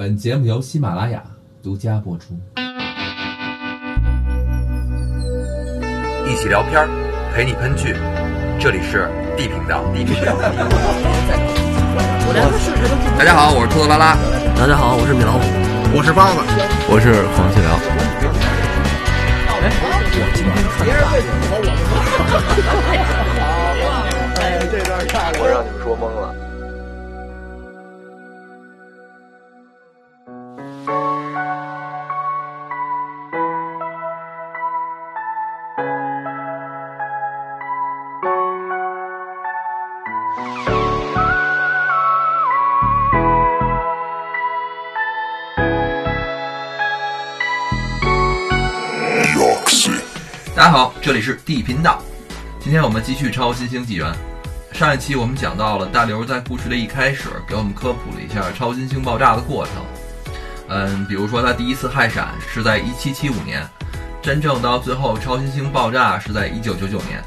本节目由喜马拉雅独家播出。一起聊片儿，陪你喷剧，这里是 D 频道。D 频道。大家好，我是兔子拉拉。大家好，我是米老虎，我是包子，我是黄细辽。哎，这段看我让你们说懵了。继续《超新星纪元》。上一期我们讲到了大刘在故事的一开始给我们科普了一下超新星爆炸的过程。嗯，比如说他第一次氦闪是在1775年，真正到最后超新星爆炸是在1999年。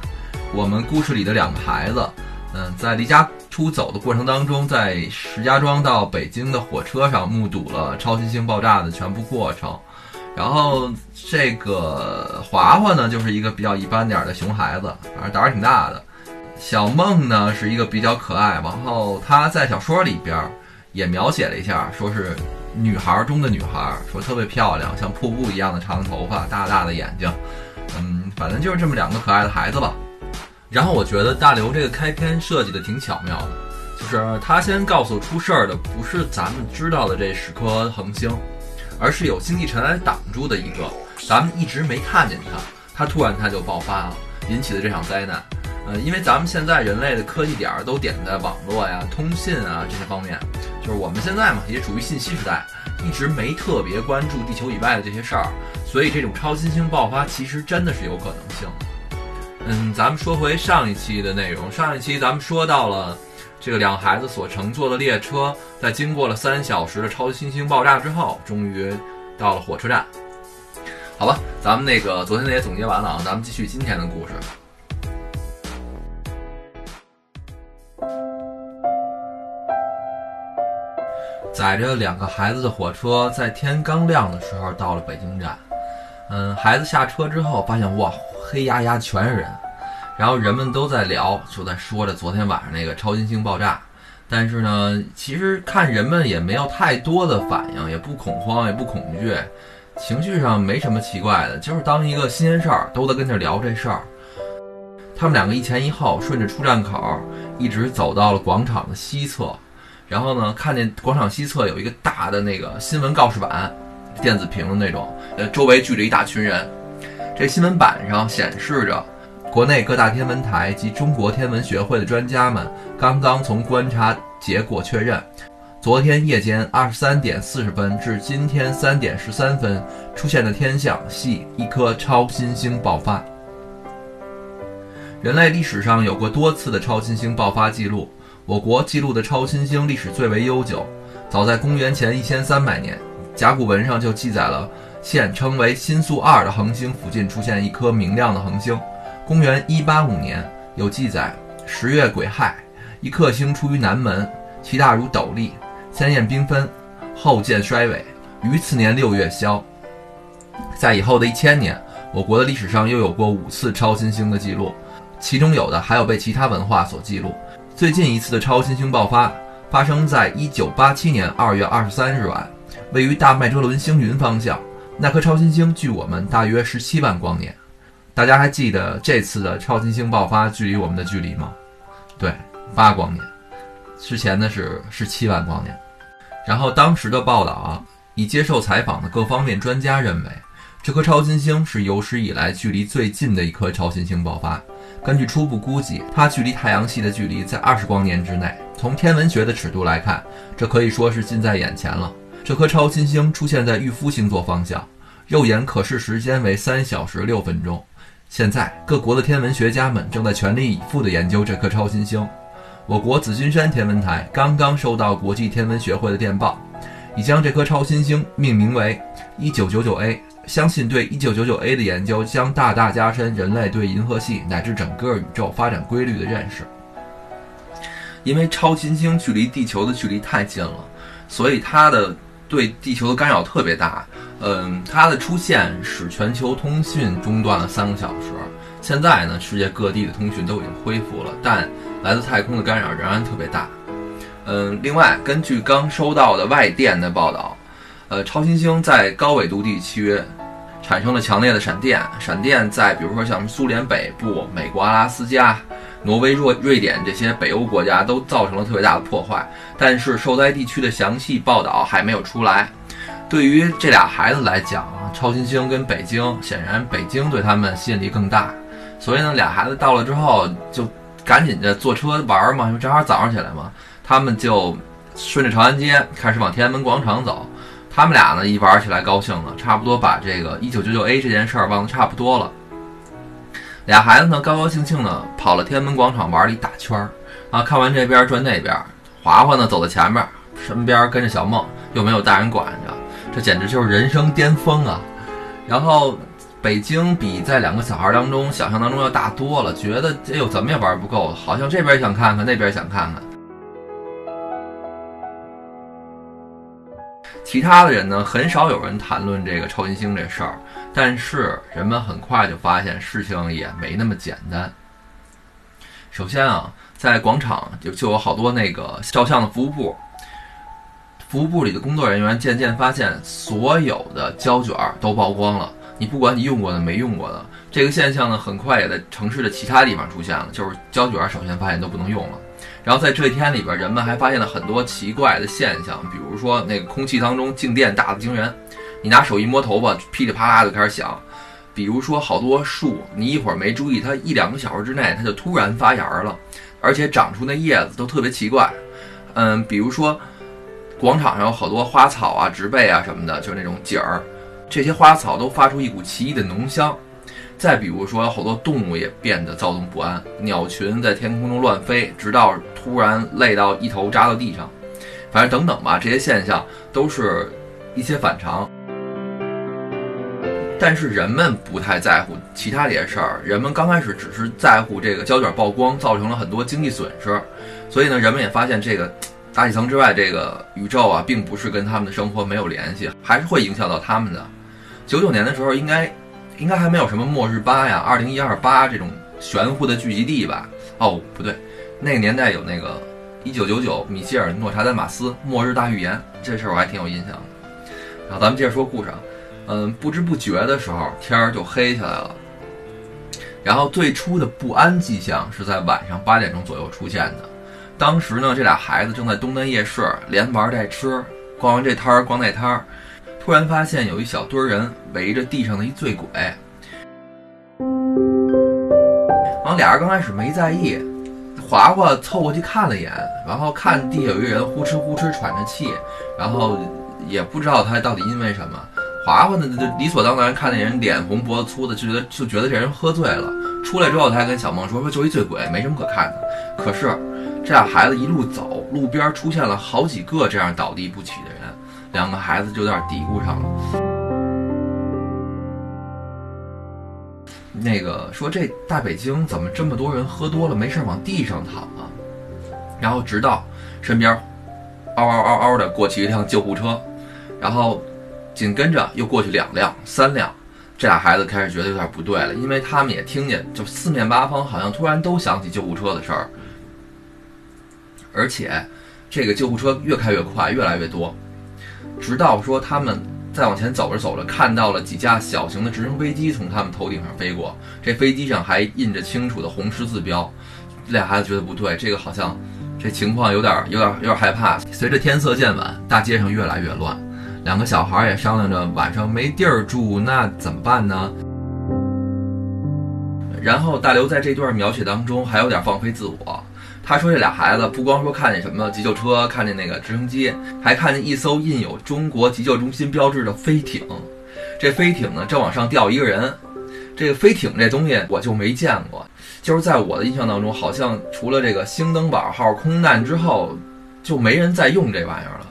我们故事里的两个孩子，嗯，在离家出走的过程当中，在石家庄到北京的火车上目睹了超新星爆炸的全部过程。然后这个华华呢，就是一个比较一般点儿的熊孩子，反正胆儿挺大的。小梦呢是一个比较可爱，然后他在小说里边也描写了一下，说是女孩中的女孩，说特别漂亮，像瀑布一样的长头发，大大的眼睛，嗯，反正就是这么两个可爱的孩子吧。然后我觉得大刘这个开篇设计的挺巧妙的，就是他先告诉出事儿的不是咱们知道的这十颗恒星。而是有星际尘埃挡住的一个，咱们一直没看见它，它突然它就爆发了，引起的这场灾难。呃，因为咱们现在人类的科技点儿都点在网络呀、通信啊这些方面，就是我们现在嘛也处于信息时代，一直没特别关注地球以外的这些事儿，所以这种超新星爆发其实真的是有可能性。嗯，咱们说回上一期的内容，上一期咱们说到了。这个两孩子所乘坐的列车，在经过了三小时的超新星爆炸之后，终于到了火车站。好吧，咱们那个昨天那也总结完了啊，咱们继续今天的故事。载着两个孩子的火车，在天刚亮的时候到了北京站。嗯，孩子下车之后，发现哇，黑压压全是人。然后人们都在聊，就在说着昨天晚上那个超新星爆炸。但是呢，其实看人们也没有太多的反应，也不恐慌，也不恐惧，情绪上没什么奇怪的，就是当一个新鲜事儿，都在跟这聊这事儿。他们两个一前一后，顺着出站口一直走到了广场的西侧，然后呢，看见广场西侧有一个大的那个新闻告示板，电子屏的那种，呃，周围聚着一大群人。这新闻板上显示着。国内各大天文台及中国天文学会的专家们刚刚从观察结果确认，昨天夜间二十三点四十分至今天三点十三分出现的天象系一颗超新星爆发。人类历史上有过多次的超新星爆发记录，我国记录的超新星历史最为悠久，早在公元前一千三百年，甲骨文上就记载了现称为新宿二的恒星附近出现一颗明亮的恒星。公元一八五年有记载，十月癸亥，一颗星出于南门，其大如斗笠，鲜艳缤纷，后渐衰萎，于次年六月消。在以后的一千年，我国的历史上又有过五次超新星的记录，其中有的还有被其他文化所记录。最近一次的超新星爆发发生在一九八七年二月二十三日晚，位于大麦哲伦星云方向，那颗超新星距我们大约十七万光年。大家还记得这次的超新星爆发距离我们的距离吗？对，八光年。之前的是十七万光年。然后当时的报道啊，已接受采访的各方面专家认为，这颗超新星是有史以来距离最近的一颗超新星爆发。根据初步估计，它距离太阳系的距离在二十光年之内。从天文学的尺度来看，这可以说是近在眼前了。这颗超新星出现在御夫星座方向，肉眼可视时间为三小时六分钟。现在，各国的天文学家们正在全力以赴地研究这颗超新星。我国紫金山天文台刚刚收到国际天文学会的电报，已将这颗超新星命名为 1999A。相信对 1999A 的研究将大大加深人类对银河系乃至整个宇宙发展规律的认识。因为超新星距离地球的距离太近了，所以它的对地球的干扰特别大。嗯，它的出现使全球通讯中断了三个小时。现在呢，世界各地的通讯都已经恢复了，但来自太空的干扰仍然特别大。嗯，另外，根据刚收到的外电的报道，呃，超新星在高纬度地区产生了强烈的闪电，闪电在比如说像苏联北部、美国阿拉斯加、挪威、瑞瑞典这些北欧国家都造成了特别大的破坏，但是受灾地区的详细报道还没有出来。对于这俩孩子来讲，超新星跟北京，显然北京对他们吸引力更大。所以呢，俩孩子到了之后，就赶紧的坐车玩嘛，因为正好早上起来嘛。他们就顺着长安街开始往天安门广场走。他们俩呢，一玩起来高兴了，差不多把这个一九九九 A 这件事儿忘得差不多了。俩孩子呢，高高兴兴的跑了天安门广场玩了一大圈儿啊，看完这边转那边。华华呢，走在前面，身边跟着小梦，又没有大人管着，这简直就是人生巅峰啊！然后。北京比在两个小孩当中想象当中要大多了，觉得哎呦怎么也玩不够，好像这边想看看，那边想看看。其他的人呢，很少有人谈论这个超新星这事儿，但是人们很快就发现事情也没那么简单。首先啊，在广场就就有好多那个照相的服务部，服务部里的工作人员渐渐发现，所有的胶卷都曝光了。你不管你用过的没用过的，这个现象呢，很快也在城市的其他地方出现了。就是胶卷，首先发现都不能用了。然后在这一天里边，人们还发现了很多奇怪的现象，比如说那个空气当中静电大的惊人，你拿手一摸头发，噼里啪啦就开始响。比如说好多树，你一会儿没注意，它一两个小时之内，它就突然发芽了，而且长出那叶子都特别奇怪。嗯，比如说广场上有好多花草啊、植被啊什么的，就是那种景儿。这些花草都发出一股奇异的浓香，再比如说，好多动物也变得躁动不安，鸟群在天空中乱飞，直到突然累到一头扎到地上。反正等等吧，这些现象都是一些反常。但是人们不太在乎其他这些事儿，人们刚开始只是在乎这个胶卷曝光造成了很多经济损失，所以呢，人们也发现这个。大气层之外，这个宇宙啊，并不是跟他们的生活没有联系，还是会影响到他们的。九九年的时候，应该应该还没有什么末日八呀、二零一二八这种玄乎的聚集地吧？哦，不对，那个年代有那个一九九九米歇尔·诺查丹马斯末日大预言，这事儿我还挺有印象的。然后咱们接着说故事，嗯，不知不觉的时候，天儿就黑下来了。然后最初的不安迹象是在晚上八点钟左右出现的。当时呢，这俩孩子正在东单夜市连玩带吃，逛完这摊儿逛那摊儿，突然发现有一小堆人围着地上的一醉鬼。然后俩人刚开始没在意，华华凑过去看了一眼，然后看地下有一个人呼哧呼哧喘着气，然后也不知道他到底因为什么。华华呢就理所当然看那人脸红脖子粗的，就觉得就觉得这人喝醉了。出来之后，他还跟小梦说说就一醉鬼，没什么可看的。可是。这俩孩子一路走，路边出现了好几个这样倒地不起的人，两个孩子就有点嘀咕上了。那个说这大北京怎么这么多人喝多了没事往地上躺啊？然后直到身边嗷嗷嗷嗷的过去一辆救护车，然后紧跟着又过去两辆、三辆，这俩孩子开始觉得有点不对了，因为他们也听见就四面八方好像突然都响起救护车的事儿。而且，这个救护车越开越快，越来越多，直到说他们再往前走着走着，看到了几架小型的直升飞机从他们头顶上飞过，这飞机上还印着清楚的红十字标。这俩孩子觉得不对，这个好像这情况有点、有点、有点害怕。随着天色渐晚，大街上越来越乱，两个小孩也商量着晚上没地儿住，那怎么办呢？然后大刘在这段描写当中还有点放飞自我。他说：“这俩孩子不光说看见什么急救车，看见那个直升机，还看见一艘印有中国急救中心标志的飞艇。这飞艇呢，正往上吊一个人。这个飞艇这东西我就没见过，就是在我的印象当中，好像除了这个星登堡号空难之后，就没人再用这玩意儿了。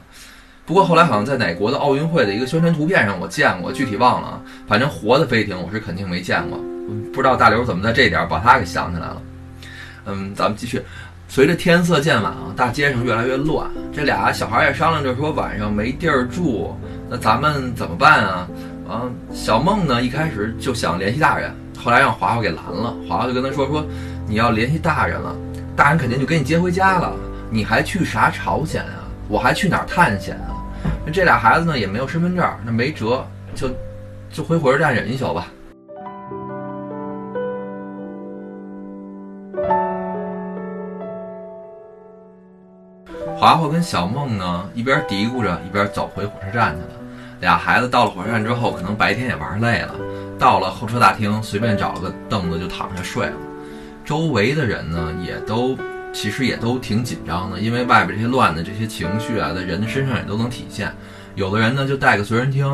不过后来好像在哪国的奥运会的一个宣传图片上我见过，具体忘了。反正活的飞艇我是肯定没见过。不知道大刘怎么在这点把他给想起来了。嗯，咱们继续。”随着天色渐晚啊，大街上越来越乱。这俩小孩也商量着说晚上没地儿住，那咱们怎么办啊？啊，小梦呢一开始就想联系大人，后来让华华给拦了。华华就跟他说说，你要联系大人了，大人肯定就给你接回家了。你还去啥朝鲜啊？我还去哪儿探险啊？那这俩孩子呢也没有身份证，那没辙，就就回火车站忍一宿吧。华华跟小梦呢，一边嘀咕着，一边走回火车站去了。俩孩子到了火车站之后，可能白天也玩累了，到了候车大厅，随便找了个凳子就躺下睡了。周围的人呢，也都其实也都挺紧张的，因为外边这些乱的这些情绪啊，在人的身上也都能体现。有的人呢，就带个随身听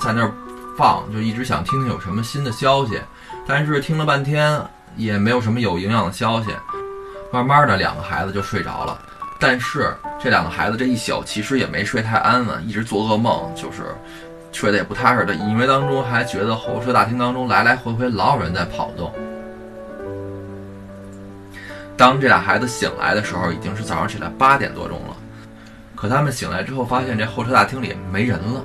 在那儿放，就一直想听听有什么新的消息，但是听了半天也没有什么有营养的消息。慢慢的，两个孩子就睡着了。但是这两个孩子这一宿其实也没睡太安稳，一直做噩梦，就是睡得也不踏实的。隐约当中还觉得候车大厅当中来来回回老有人在跑动。当这俩孩子醒来的时候，已经是早上起来八点多钟了。可他们醒来之后，发现这候车大厅里没人了。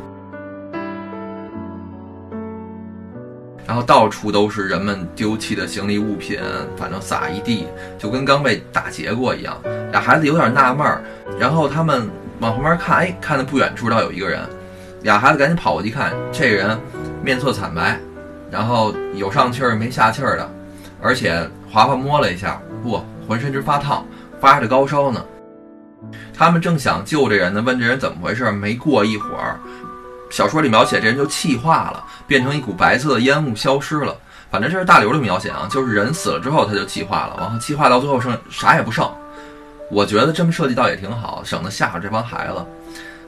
然后到处都是人们丢弃的行李物品，反正撒一地，就跟刚被打劫过一样。俩孩子有点纳闷儿，然后他们往旁边看，哎，看到不远处倒有一个人。俩孩子赶紧跑过去看，这人面色惨白，然后有上气儿没下气儿的，而且华华摸了一下，不，浑身直发烫，发着高烧呢。他们正想救这人呢，问这人怎么回事，没过一会儿。小说里描写这人就气化了，变成一股白色的烟雾消失了。反正这是大刘的描写啊，就是人死了之后他就气化了，然后气化到最后剩啥也不剩。我觉得这么设计倒也挺好，省得吓着这帮孩子。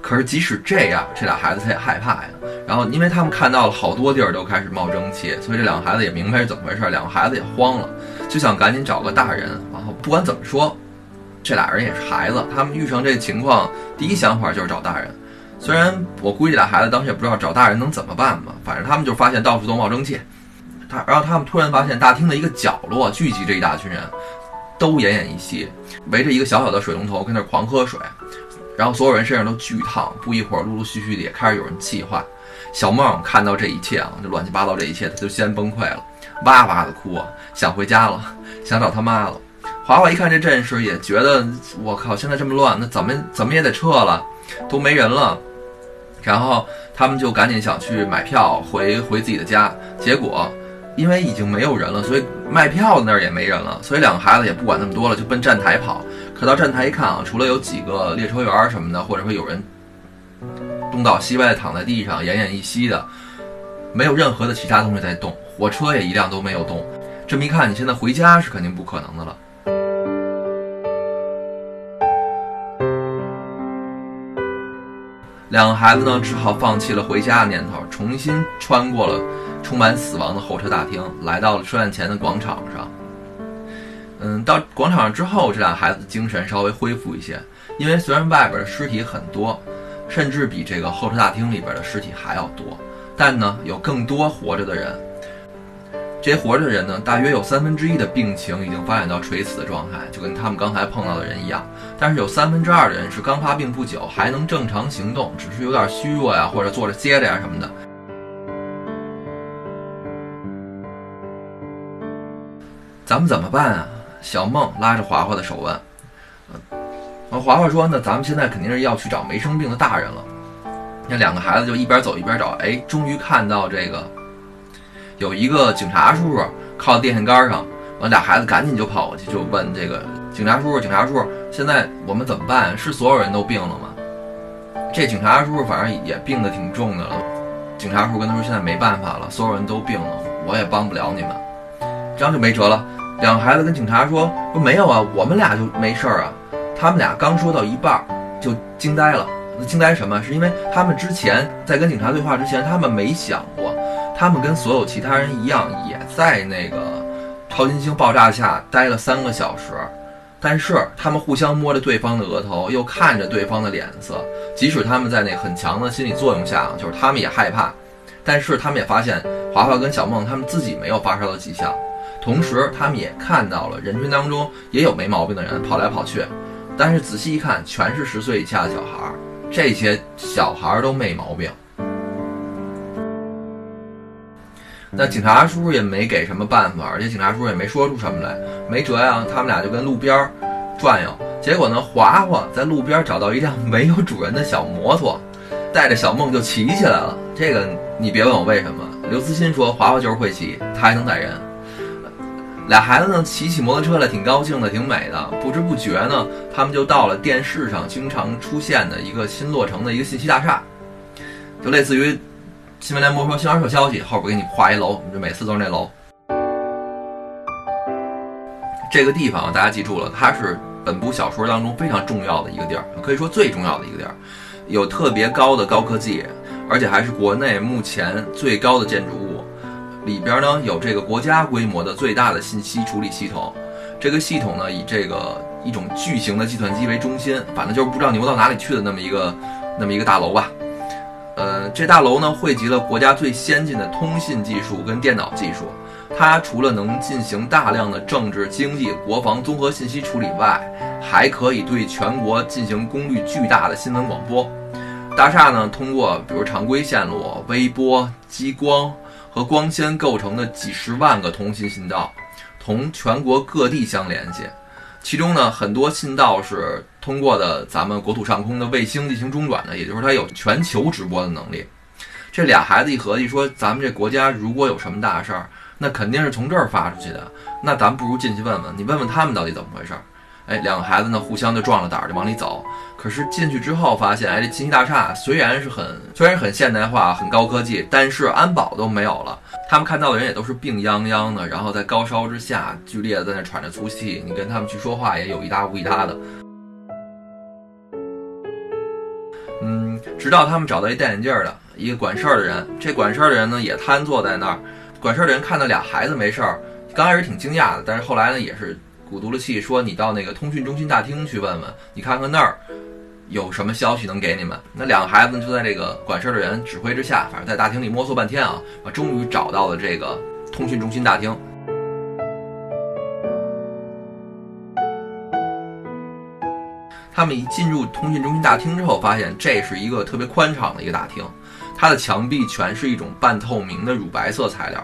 可是即使这样，这俩孩子他也害怕呀。然后因为他们看到了好多地儿都开始冒蒸汽，所以这两个孩子也明白是怎么回事。两个孩子也慌了，就想赶紧找个大人。然后不管怎么说，这俩人也是孩子，他们遇上这情况，第一想法就是找大人。虽然我估计俩孩子当时也不知道找大人能怎么办吧，反正他们就发现到处都冒蒸汽。他，然后他们突然发现大厅的一个角落聚集着一大群人，都奄奄一息，围着一个小小的水龙头跟那狂喝水，然后所有人身上都巨烫。不一会儿，陆陆续续的也开始有人气化。小梦看到这一切啊，这乱七八糟这一切，他就先崩溃了，哇哇的哭啊，想回家了，想找他妈了。华华一看这阵势，也觉得我靠，现在这么乱，那怎么怎么也得撤了，都没人了。然后他们就赶紧想去买票回回自己的家，结果因为已经没有人了，所以卖票的那儿也没人了，所以两个孩子也不管那么多了，就奔站台跑。可到站台一看啊，除了有几个列车员什么的，或者说有人东倒西歪的躺在地上奄奄一息的，没有任何的其他东西在动，火车也一辆都没有动。这么一看，你现在回家是肯定不可能的了。两个孩子呢，只好放弃了回家的念头，重新穿过了充满死亡的候车大厅，来到了车站前的广场上。嗯，到广场上之后，这俩孩子精神稍微恢复一些，因为虽然外边的尸体很多，甚至比这个候车大厅里边的尸体还要多，但呢，有更多活着的人。这些活着的人呢，大约有三分之一的病情已经发展到垂死的状态，就跟他们刚才碰到的人一样。但是有三分之二的人是刚发病不久，还能正常行动，只是有点虚弱呀，或者坐着歇着呀什么的。咱们怎么办啊？小梦拉着华华的手问。嗯，华华说：“那咱们现在肯定是要去找没生病的大人了。”那两个孩子就一边走一边找，哎，终于看到这个。有一个警察叔叔靠电线杆上，完俩孩子赶紧就跑过去，就问这个警察叔叔：“警察叔叔，现在我们怎么办？是所有人都病了吗？”这警察叔叔反正也病得挺重的了。警察叔叔跟他说：“现在没办法了，所有人都病了，我也帮不了你们。”这样就没辙了。两个孩子跟警察说：“说没有啊，我们俩就没事儿啊。”他们俩刚说到一半就惊呆了。惊呆什么？是因为他们之前在跟警察对话之前，他们没想过。他们跟所有其他人一样，也在那个超新星爆炸下待了三个小时，但是他们互相摸着对方的额头，又看着对方的脸色，即使他们在那很强的心理作用下，就是他们也害怕，但是他们也发现华华跟小梦他们自己没有发烧的迹象，同时他们也看到了人群当中也有没毛病的人跑来跑去，但是仔细一看，全是十岁以下的小孩儿，这些小孩都没毛病。那警察叔叔也没给什么办法，而且警察叔叔也没说出什么来，没辙呀。他们俩就跟路边儿转悠，结果呢，华华在路边找到一辆没有主人的小摩托，带着小梦就骑起来了。这个你别问我为什么，刘慈欣说华华就是会骑，他还能载人。俩孩子呢，骑起摩托车来挺高兴的，挺美的。不知不觉呢，他们就到了电视上经常出现的一个新落成的一个信息大厦，就类似于。新闻联播说新华社消息，后边给你画一楼，就每次都是那楼。这个地方大家记住了，它是本部小说当中非常重要的一个地儿，可以说最重要的一个地儿，有特别高的高科技，而且还是国内目前最高的建筑物。里边呢有这个国家规模的最大的信息处理系统，这个系统呢以这个一种巨型的计算机为中心，反正就是不知道牛到哪里去的那么一个那么一个大楼吧。呃，这大楼呢汇集了国家最先进的通信技术跟电脑技术。它除了能进行大量的政治、经济、国防综合信息处理外，还可以对全国进行功率巨大的新闻广播。大厦呢通过比如常规线路、微波、激光和光纤构成的几十万个通信信道，同全国各地相联系。其中呢，很多信道是通过的咱们国土上空的卫星进行中转的，也就是它有全球直播的能力。这俩孩子一合计说，咱们这国家如果有什么大事儿，那肯定是从这儿发出去的。那咱不如进去问问，你问问他们到底怎么回事儿。哎，两个孩子呢互相就壮了胆儿，就往里走。可是进去之后发现，哎，这信息大厦虽然是很虽然很现代化、很高科技，但是安保都没有了。他们看到的人也都是病殃殃的，然后在高烧之下剧烈的在那喘着粗气。你跟他们去说话也有一搭无一搭的。直到他们找到一戴眼镜的一个管事儿的人，这管事儿的人呢也瘫坐在那儿。管事儿的人看到俩孩子没事儿，刚开始挺惊讶的，但是后来呢也是。鼓足了气说：“你到那个通讯中心大厅去问问，你看看那儿有什么消息能给你们。”那两个孩子就在这个管事儿的人指挥之下，反正在大厅里摸索半天，啊，终于找到了这个通讯中心大厅。他们一进入通讯中心大厅之后，发现这是一个特别宽敞的一个大厅，它的墙壁全是一种半透明的乳白色材料，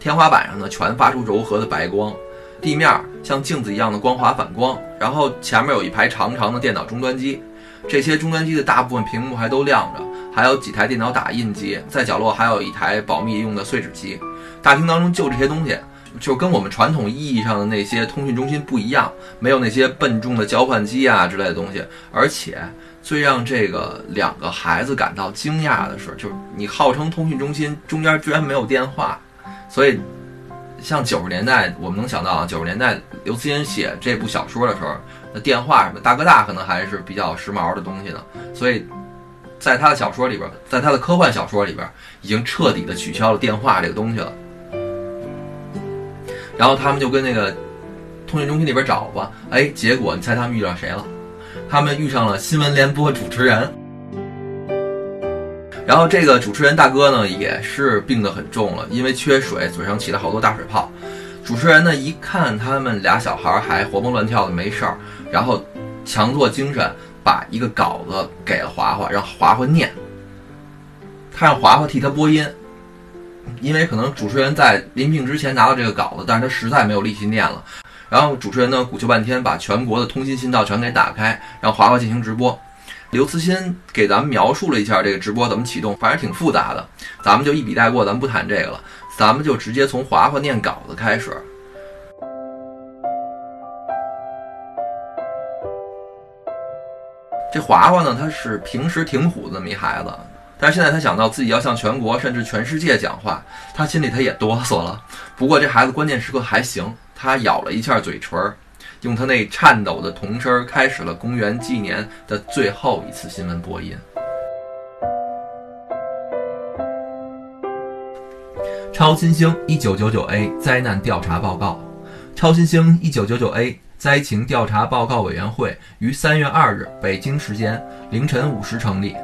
天花板上呢全发出柔和的白光。地面像镜子一样的光滑反光，然后前面有一排长长的电脑终端机，这些终端机的大部分屏幕还都亮着，还有几台电脑打印机，在角落还有一台保密用的碎纸机。大厅当中就这些东西，就跟我们传统意义上的那些通讯中心不一样，没有那些笨重的交换机啊之类的东西。而且最让这个两个孩子感到惊讶的是，就是你号称通讯中心中间居然没有电话，所以。像九十年代，我们能想到啊，九十年代刘慈欣写这部小说的时候，那电话什么大哥大可能还是比较时髦的东西呢。所以，在他的小说里边，在他的科幻小说里边，已经彻底的取消了电话这个东西了。然后他们就跟那个通讯中心里边找吧，哎，结果你猜他们遇到谁了？他们遇上了新闻联播主持人。然后这个主持人大哥呢，也是病得很重了，因为缺水，嘴上起了好多大水泡。主持人呢，一看他们俩小孩还活蹦乱跳的没事儿，然后强作精神，把一个稿子给了华华，让华华念。他让华华替他播音，因为可能主持人在临病之前拿到这个稿子，但是他实在没有力气念了。然后主持人呢，鼓求半天，把全国的通信信道全给打开，让华华进行直播。刘慈欣给咱们描述了一下这个直播怎么启动，反正挺复杂的，咱们就一笔带过，咱们不谈这个了，咱们就直接从华华念稿子开始。这华华呢，他是平时挺虎的那么一孩子，但是现在他想到自己要向全国甚至全世界讲话，他心里他也哆嗦了。不过这孩子关键时刻还行，他咬了一下嘴唇儿。用他那颤抖的童声开始了公元纪年的最后一次新闻播音。超新星一九九九 A 灾难调查报告。超新星一九九九 A 灾情调查报告委员会于三月二日北京时间凌晨五时成立。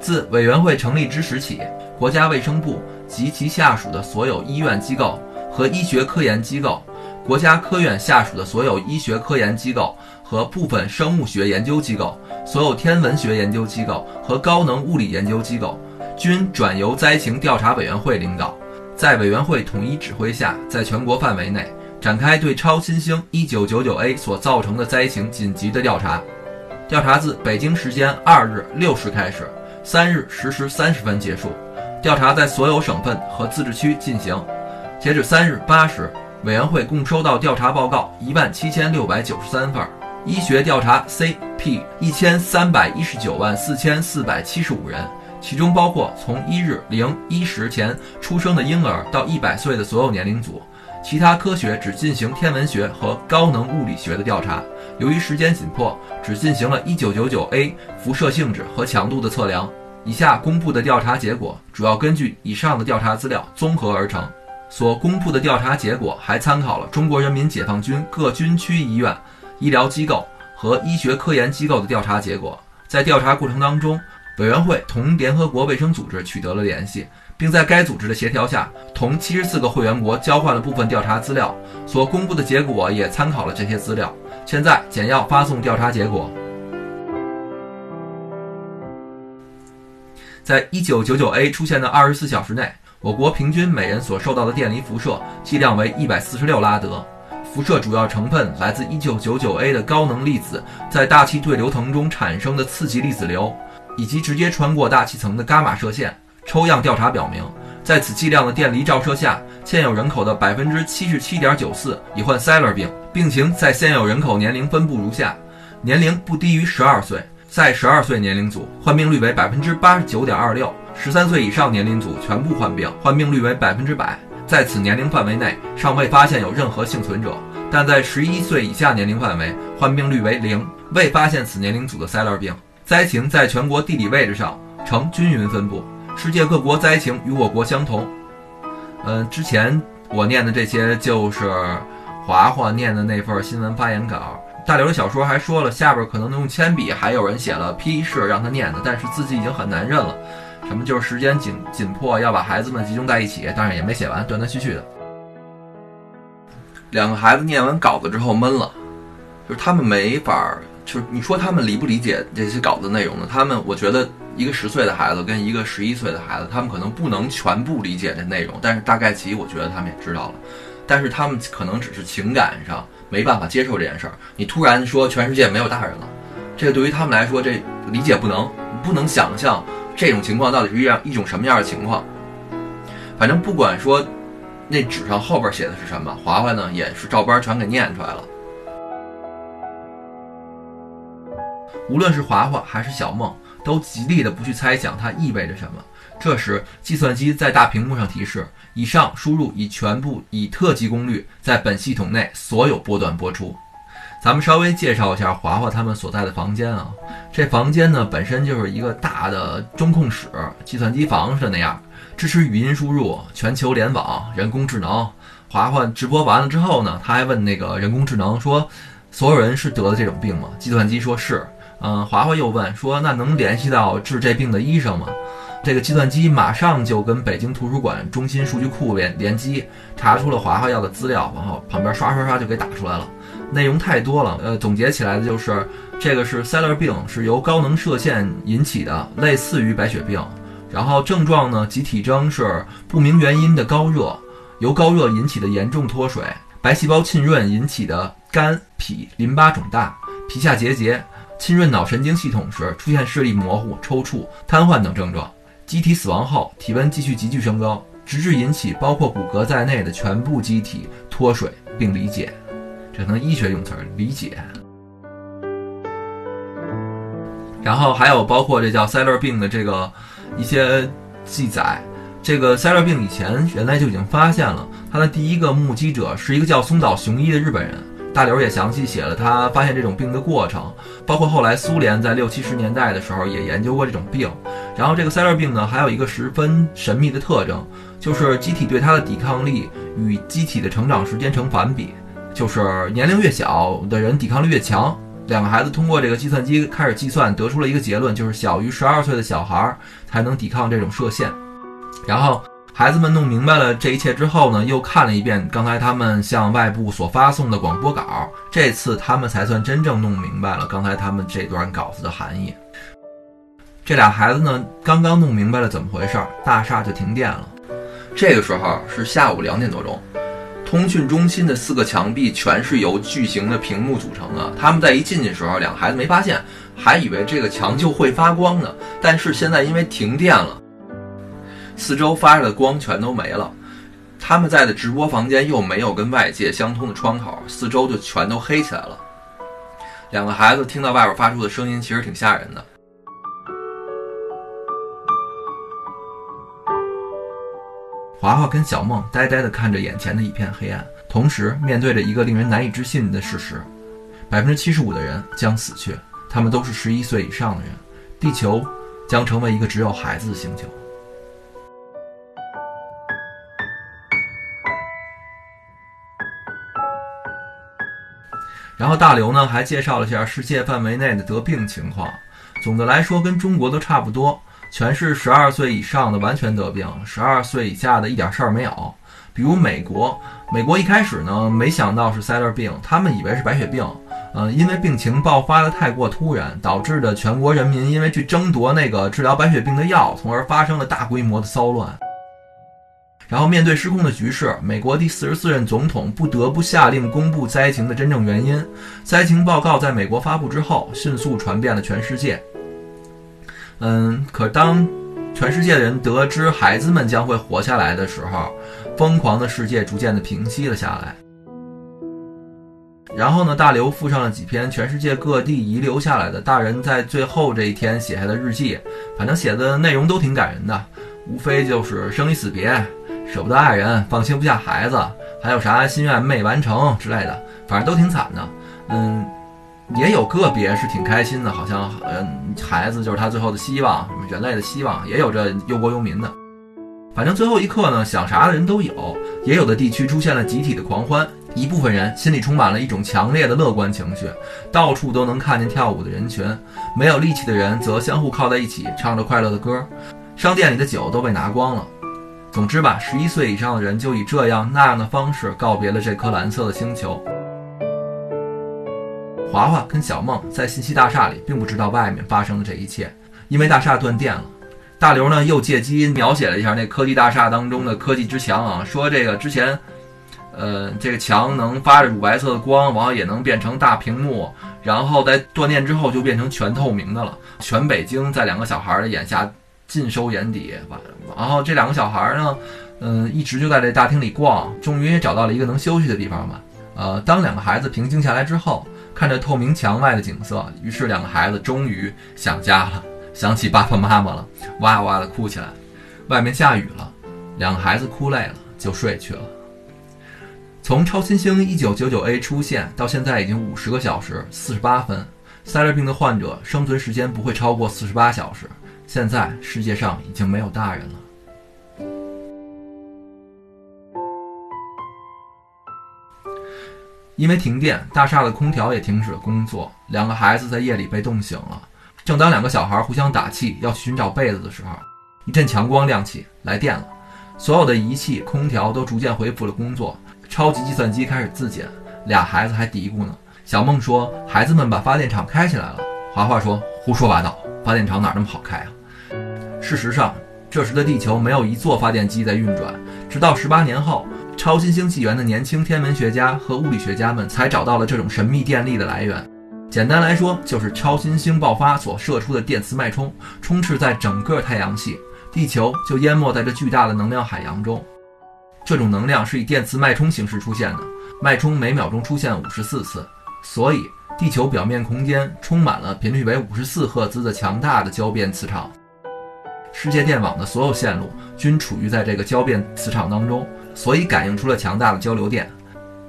自委员会成立之时起，国家卫生部及其下属的所有医院机构和医学科研机构。国家科院下属的所有医学科研机构和部分生物学研究机构、所有天文学研究机构和高能物理研究机构，均转由灾情调查委员会领导，在委员会统一指挥下，在全国范围内展开对超新星 1999A 所造成的灾情紧急的调查。调查自北京时间二日六时开始，三日十时三十分结束。调查在所有省份和自治区进行。截止三日八时，委员会共收到调查报告一万七千六百九十三份，医学调查 CP 一千三百一十九万四千四百七十五人，其中包括从一日零一时前出生的婴儿到一百岁的所有年龄组。其他科学只进行天文学和高能物理学的调查。由于时间紧迫，只进行了 1999A 辐射性质和强度的测量。以下公布的调查结果主要根据以上的调查资料综合而成。所公布的调查结果还参考了中国人民解放军各军区医院、医疗机构和医学科研机构的调查结果。在调查过程当中，委员会同联合国卫生组织取得了联系。并在该组织的协调下，同七十四个会员国交换了部分调查资料，所公布的结果也参考了这些资料。现在简要发送调查结果。在一九九九 A 出现的二十四小时内，我国平均每人所受到的电离辐射剂量为一百四十六拉德。辐射主要成分来自一九九九 A 的高能粒子在大气对流层中产生的刺激粒子流，以及直接穿过大气层的伽马射线。抽样调查表明，在此剂量的电离照射下，现有人口的百分之七十七点九四已患塞勒病。病情在现有人口年龄分布如下：年龄不低于十二岁，在十二岁年龄组患病率为百分之八十九点二六；十三岁以上年龄组全部患病，患病率为百分之百。在此年龄范围内，尚未发现有任何幸存者，但在十一岁以下年龄范围，患病率为零，未发现此年龄组的塞勒病。灾情在全国地理位置上呈均匀分布。世界各国灾情与我国相同。嗯，之前我念的这些就是华华念的那份新闻发言稿。大刘的小说还说了，下边可能用铅笔，还有人写了批示让他念的，但是字迹已经很难认了。什么就是时间紧紧迫，要把孩子们集中在一起，但是也没写完，断断续续的。两个孩子念完稿子之后闷了，就是他们没法，就是你说他们理不理解这些稿子内容呢？他们，我觉得。一个十岁的孩子跟一个十一岁的孩子，他们可能不能全部理解这内容，但是大概其我觉得他们也知道了。但是他们可能只是情感上没办法接受这件事儿。你突然说全世界没有大人了，这个对于他们来说，这理解不能，不能想象这种情况到底是一样一种什么样的情况。反正不管说那纸上后边写的是什么，华华呢也是照搬全给念出来了。无论是华华还是小梦。都极力的不去猜想它意味着什么。这时，计算机在大屏幕上提示：以上输入已全部以特级功率在本系统内所有波段播出。咱们稍微介绍一下华华他们所在的房间啊。这房间呢本身就是一个大的中控室，计算机房似的那样，支持语音输入、全球联网、人工智能。华华直播完了之后呢，他还问那个人工智能说：“所有人是得了这种病吗？”计算机说是。嗯，华华又问说：“那能联系到治这病的医生吗？”这个计算机马上就跟北京图书馆中心数据库连连机，查出了华华要的资料，然后旁边刷刷刷就给打出来了。内容太多了，呃，总结起来的就是这个是塞勒病，是由高能射线引起的，类似于白血病。然后症状呢，及体征是不明原因的高热，由高热引起的严重脱水，白细胞浸润引起的肝脾淋巴肿大，皮下结节。浸润脑神经系统时出现视力模糊、抽搐、瘫痪等症状。机体死亡后，体温继续急剧升高，直至引起包括骨骼在内的全部机体脱水并理解。这能医学用词儿理解。然后还有包括这叫塞勒病的这个一些记载。这个塞勒病以前原来就已经发现了，它的第一个目击者是一个叫松岛雄一的日本人。大刘也详细写了他发现这种病的过程，包括后来苏联在六七十年代的时候也研究过这种病。然后这个塞勒病呢，还有一个十分神秘的特征，就是机体对它的抵抗力与机体的成长时间成反比，就是年龄越小的人抵抗力越强。两个孩子通过这个计算机开始计算，得出了一个结论，就是小于十二岁的小孩才能抵抗这种射线。然后孩子们弄明白了这一切之后呢，又看了一遍刚才他们向外部所发送的广播稿，这次他们才算真正弄明白了刚才他们这段稿子的含义。这俩孩子呢，刚刚弄明白了怎么回事儿，大厦就停电了。这个时候是下午两点多钟，通讯中心的四个墙壁全是由巨型的屏幕组成的。他们在一进去时候，两个孩子没发现，还以为这个墙就会发光呢。但是现在因为停电了，四周发着的光全都没了。他们在的直播房间又没有跟外界相通的窗口，四周就全都黑起来了。两个孩子听到外边发出的声音，其实挺吓人的。华华跟小梦呆呆地看着眼前的一片黑暗，同时面对着一个令人难以置信的事实：百分之七十五的人将死去，他们都是十一岁以上的人，地球将成为一个只有孩子的星球。然后大刘呢还介绍了一下世界范围内的得病情况，总的来说跟中国都差不多。全是十二岁以上的完全得病，十二岁以下的一点事儿没有。比如美国，美国一开始呢没想到是塞勒病，他们以为是白血病。嗯，因为病情爆发的太过突然，导致的全国人民因为去争夺那个治疗白血病的药，从而发生了大规模的骚乱。然后面对失控的局势，美国第四十四任总统不得不下令公布灾情的真正原因。灾情报告在美国发布之后，迅速传遍了全世界。嗯，可当全世界的人得知孩子们将会活下来的时候，疯狂的世界逐渐的平息了下来。然后呢，大刘附上了几篇全世界各地遗留下来的大人在最后这一天写下的日记，反正写的内容都挺感人的，无非就是生离死别、舍不得爱人、放心不下孩子，还有啥心愿没完成之类的，反正都挺惨的。嗯。也有个别是挺开心的，好像嗯，孩子就是他最后的希望，人类的希望，也有这忧国忧民的。反正最后一刻呢，想啥的人都有，也有的地区出现了集体的狂欢，一部分人心里充满了一种强烈的乐观情绪，到处都能看见跳舞的人群，没有力气的人则相互靠在一起，唱着快乐的歌，商店里的酒都被拿光了。总之吧，十一岁以上的人就以这样那样的方式告别了这颗蓝色的星球。华华跟小梦在信息大厦里，并不知道外面发生的这一切，因为大厦断电了。大刘呢又借机描写了一下那科技大厦当中的科技之墙啊，说这个之前，呃，这个墙能发着乳白色的光，然后也能变成大屏幕，然后在断电之后就变成全透明的了。全北京在两个小孩的眼下尽收眼底，完然后这两个小孩呢，嗯，一直就在这大厅里逛，终于也找到了一个能休息的地方吧。呃，当两个孩子平静下来之后。看着透明墙外的景色，于是两个孩子终于想家了，想起爸爸妈妈了，哇哇的哭起来。外面下雨了，两个孩子哭累了就睡去了。从超新星一九九九 A 出现到现在已经五十个小时四十八分，塞勒病的患者生存时间不会超过四十八小时。现在世界上已经没有大人了。因为停电，大厦的空调也停止了工作。两个孩子在夜里被冻醒了。正当两个小孩互相打气，要寻找被子的时候，一阵强光亮起，来电了。所有的仪器、空调都逐渐恢复了工作。超级计算机开始自检。俩孩子还嘀咕呢。小梦说：“孩子们把发电厂开起来了。”华华说：“胡说八道，发电厂哪那么好开啊？”事实上，这时的地球没有一座发电机在运转。直到十八年后。超新星纪元的年轻天文学家和物理学家们才找到了这种神秘电力的来源。简单来说，就是超新星爆发所射出的电磁脉冲，充斥在整个太阳系，地球就淹没在这巨大的能量海洋中。这种能量是以电磁脉冲形式出现的，脉冲每秒钟出现五十四次，所以地球表面空间充满了频率为五十四赫兹的强大的交变磁场。世界电网的所有线路均处于在这个交变磁场当中。所以感应出了强大的交流电，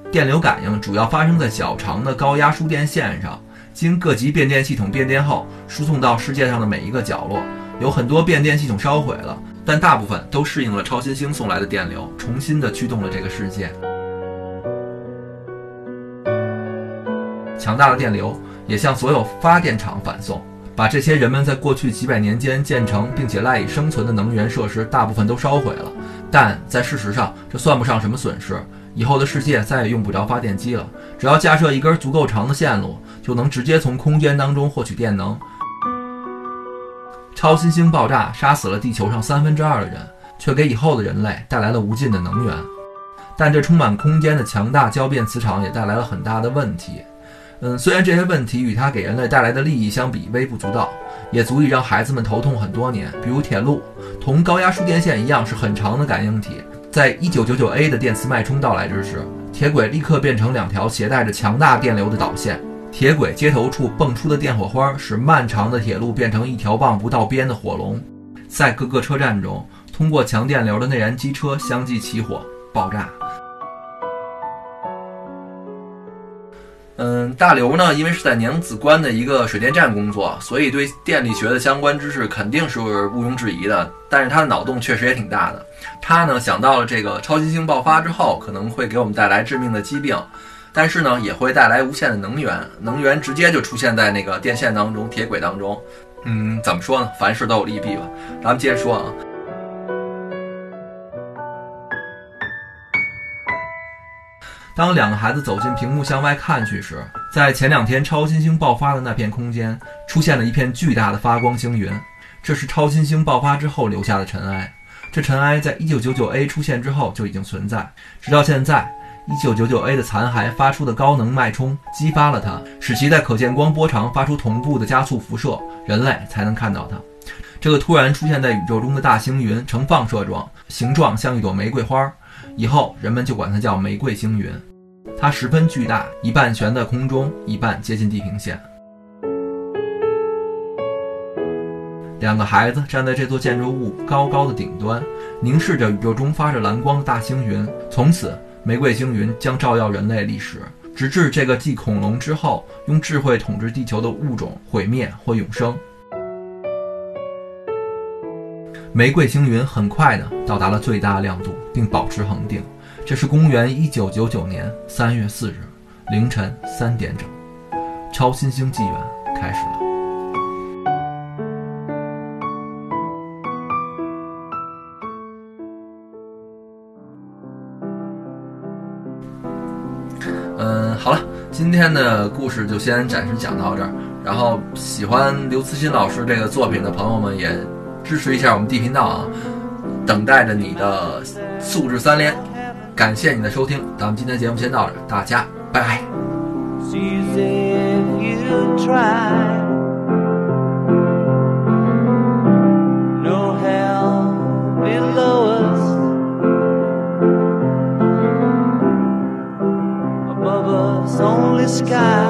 电流感应主要发生在较长的高压输电线上，经各级变电系统变电后，输送到世界上的每一个角落。有很多变电系统烧毁了，但大部分都适应了超新星送来的电流，重新的驱动了这个世界。强大的电流也向所有发电厂反送，把这些人们在过去几百年间建成并且赖以生存的能源设施大部分都烧毁了。但在事实上，这算不上什么损失。以后的世界再也用不着发电机了，只要架设一根足够长的线路，就能直接从空间当中获取电能。超新星爆炸杀死了地球上三分之二的人，却给以后的人类带来了无尽的能源。但这充满空间的强大交变磁场也带来了很大的问题。嗯，虽然这些问题与它给人类带来的利益相比微不足道，也足以让孩子们头痛很多年。比如铁路，同高压输电线一样是很长的感应体。在一九九九 A 的电磁脉冲到来之时，铁轨立刻变成两条携带着强大电流的导线。铁轨接头处迸出的电火花，使漫长的铁路变成一条望不到边的火龙。在各个车站中，通过强电流的内燃机车相继起火爆炸。嗯，大刘呢，因为是在娘子关的一个水电站工作，所以对电力学的相关知识肯定是毋庸置疑的。但是他的脑洞确实也挺大的。他呢想到了这个超新星爆发之后可能会给我们带来致命的疾病，但是呢也会带来无限的能源，能源直接就出现在那个电线当中、铁轨当中。嗯，怎么说呢？凡事都有利弊吧。咱们接着说啊。当两个孩子走进屏幕向外看去时，在前两天超新星爆发的那片空间出现了一片巨大的发光星云，这是超新星爆发之后留下的尘埃。这尘埃在 1999A 出现之后就已经存在，直到现在，1999A 的残骸发出的高能脉冲激发了它，使其在可见光波长发出同步的加速辐射，人类才能看到它。这个突然出现在宇宙中的大星云呈放射状，形状像一朵玫瑰花。以后人们就管它叫玫瑰星云，它十分巨大，一半悬在空中，一半接近地平线。两个孩子站在这座建筑物高高的顶端，凝视着宇宙中发着蓝光的大星云。从此，玫瑰星云将照耀人类历史，直至这个继恐龙之后用智慧统治地球的物种毁灭或永生。玫瑰星云很快的到达了最大亮度，并保持恒定。这是公元一九九九年三月四日凌晨三点整，超新星纪元开始了。嗯，好了，今天的故事就先暂时讲到这儿。然后喜欢刘慈欣老师这个作品的朋友们也。支持一下我们 D 频道啊！等待着你的素质三连，感谢你的收听，咱们今天节目先到这，大家拜拜。Sky.